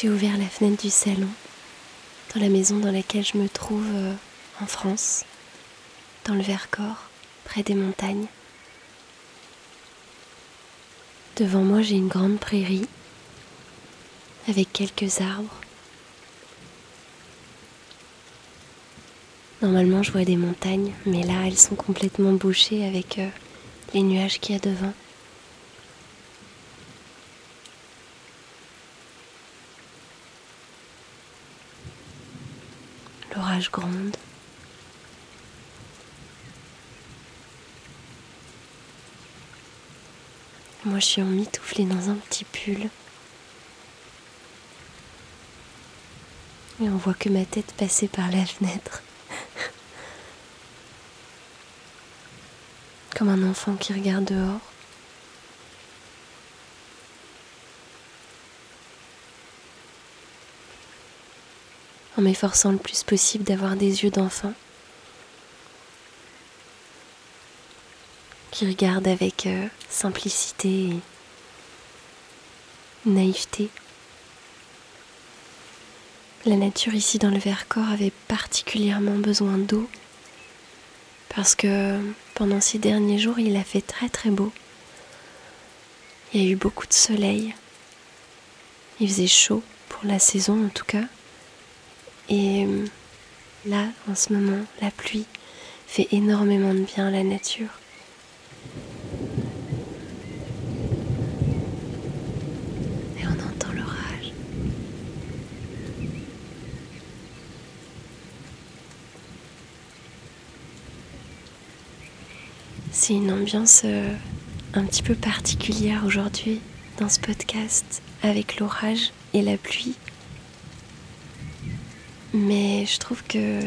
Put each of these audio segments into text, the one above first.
J'ai ouvert la fenêtre du salon dans la maison dans laquelle je me trouve euh, en France, dans le Vercors, près des montagnes. Devant moi, j'ai une grande prairie avec quelques arbres. Normalement, je vois des montagnes, mais là, elles sont complètement bouchées avec euh, les nuages qu'il y a devant. Moi, je suis emmitouflée dans un petit pull. Et on voit que ma tête passait par la fenêtre. Comme un enfant qui regarde dehors. En m'efforçant le plus possible d'avoir des yeux d'enfant. qui regarde avec euh, simplicité et naïveté. La nature ici dans le Vercors avait particulièrement besoin d'eau parce que pendant ces derniers jours il a fait très très beau. Il y a eu beaucoup de soleil. Il faisait chaud pour la saison en tout cas. Et euh, là, en ce moment, la pluie fait énormément de bien à la nature. C'est une ambiance euh, un petit peu particulière aujourd'hui dans ce podcast avec l'orage et la pluie. Mais je trouve que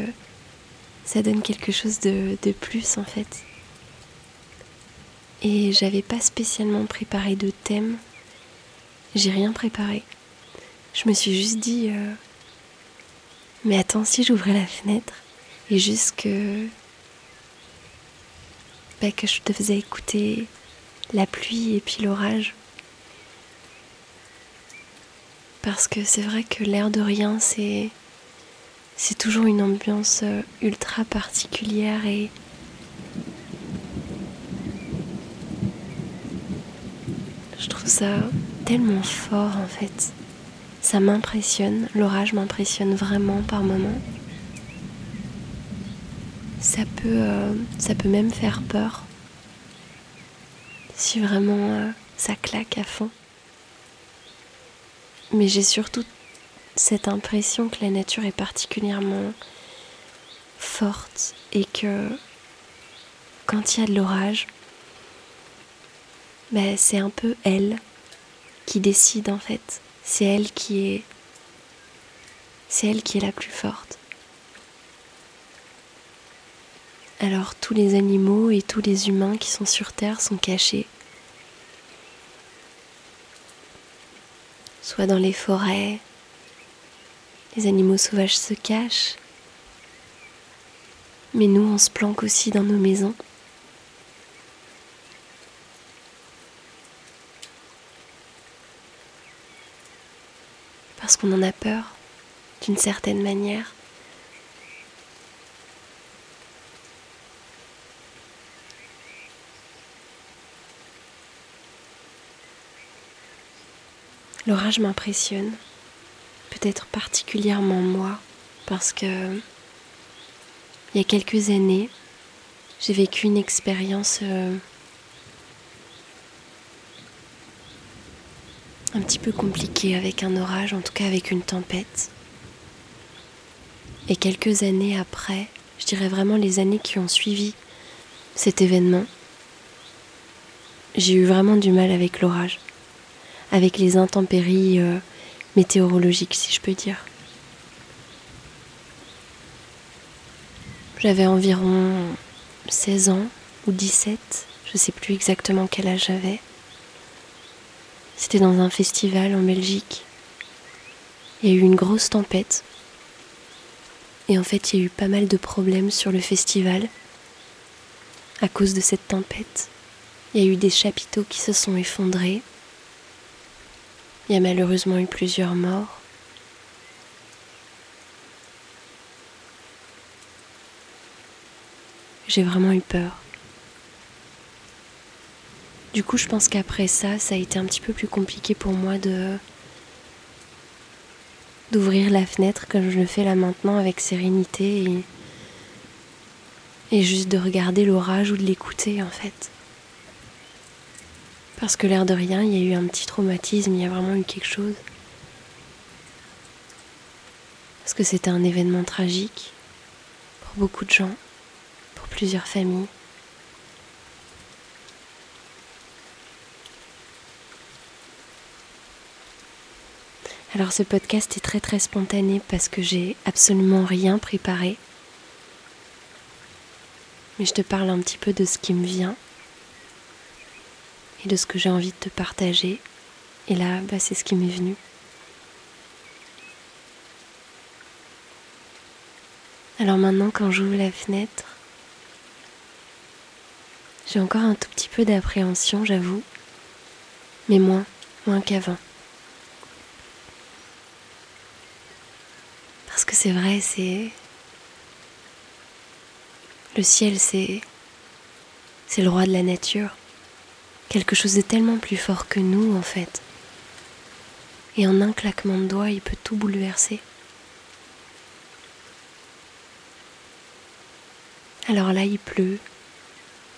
ça donne quelque chose de, plus en fait. Et j'avais pas spécialement préparé de thème. J'ai rien préparé. Je me suis juste dit, euh, mais attends, si j'ouvrais la fenêtre et juste que que je te faisais écouter la pluie et puis l'orage. Parce que c'est vrai que l'air de rien, c'est c'est toujours une ambiance euh, ultra particulière et je trouve ça tellement fort en fait. Ça m'impressionne, l'orage m'impressionne vraiment par moments ça peut, euh, même faire peur si vraiment euh, ça claque à fond. Mais j'ai surtout cette impression que la nature est particulièrement forte et que quand il y a de l'orage, bah, c'est un peu elle qui décide en fait. C'est elle qui est c'est elle qui est la plus forte. alors tous les animaux et tous les humains qui sont sur Terre sont cachés. Soit dans les forêts, les animaux sauvages se cachent, mais nous on se planque aussi dans nos maisons. Parce qu'on en a peur, d'une certaine manière. L'orage m'impressionne, particulièrement moi, parce que il y a quelques années, j'ai vécu une expérience euh, un petit peu compliquée avec un orage, en tout cas avec une tempête. Et quelques années après, je dirais vraiment les années qui ont suivi cet événement, j'ai eu vraiment du mal avec l'orage avec les intempéries euh, météorologiques, si je peux dire. J'avais environ 16 ans ou 17, je ne sais plus exactement quel âge j'avais. C'était dans un festival en Belgique. Il y a eu une grosse tempête. Et en fait, il y a eu pas mal de problèmes sur le festival à cause de cette tempête. Il y a eu des chapiteaux qui se sont effondrés. Il y a malheureusement eu plusieurs morts. J'ai vraiment eu peur. Du coup, je pense qu'après ça, ça a été un petit peu plus compliqué pour moi de d'ouvrir la fenêtre comme je le fais là maintenant avec sérénité et, et juste de regarder l'orage ou de l'écouter en fait. Parce que l'air de rien, il y a eu un petit traumatisme, il y a vraiment eu quelque chose. Parce que c'était un événement tragique pour beaucoup de gens, pour plusieurs familles. Alors ce podcast est très très spontané parce que j'ai absolument rien préparé. Mais je te parle un petit peu de ce qui me vient et de ce que j'ai envie de te partager. Et là, bah, c'est ce qui m'est venu. Alors maintenant, quand j'ouvre la fenêtre, j'ai encore un tout petit peu d'appréhension, j'avoue, mais moins, moins qu'avant. Parce que c'est vrai, c'est. Le ciel, c'est. C'est le roi de la nature. Quelque chose de tellement plus fort que nous, en fait. Et en un claquement de doigts, il peut tout bouleverser. Alors là, il pleut,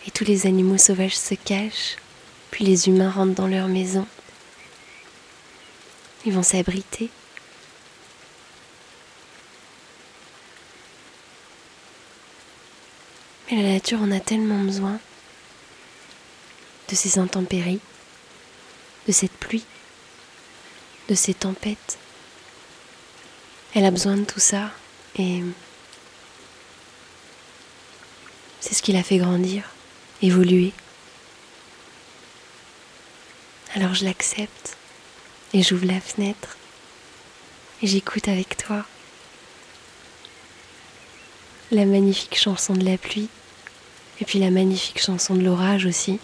et tous les animaux sauvages se cachent, puis les humains rentrent dans leur maison. Ils vont s'abriter. Mais la nature en a tellement besoin de ces intempéries, de cette pluie, de ces tempêtes. Elle a besoin de tout ça et c'est ce qui l'a fait grandir, évoluer. Alors je l'accepte et j'ouvre la fenêtre et j'écoute avec toi la magnifique chanson de la pluie et puis la magnifique chanson de l'orage aussi.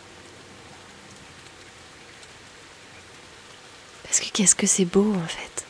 Parce que qu'est-ce que c'est beau en fait.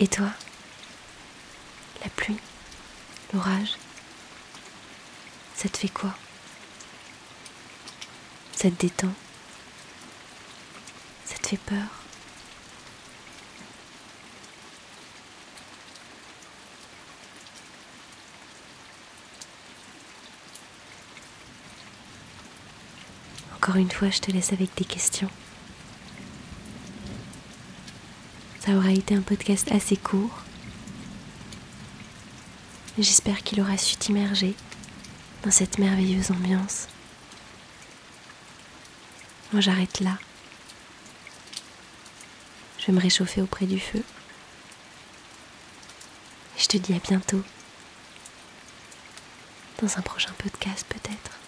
Et toi La pluie L'orage Ça te fait quoi? Ça te détend? Ça te fait peur? Encore une fois, je te laisse avec des questions. Ça aura été un podcast assez court. J'espère qu'il aura su t'immerger dans cette merveilleuse ambiance. Moi j'arrête là. Je vais me réchauffer auprès du feu. Et je te dis à bientôt. Dans un prochain podcast peut-être.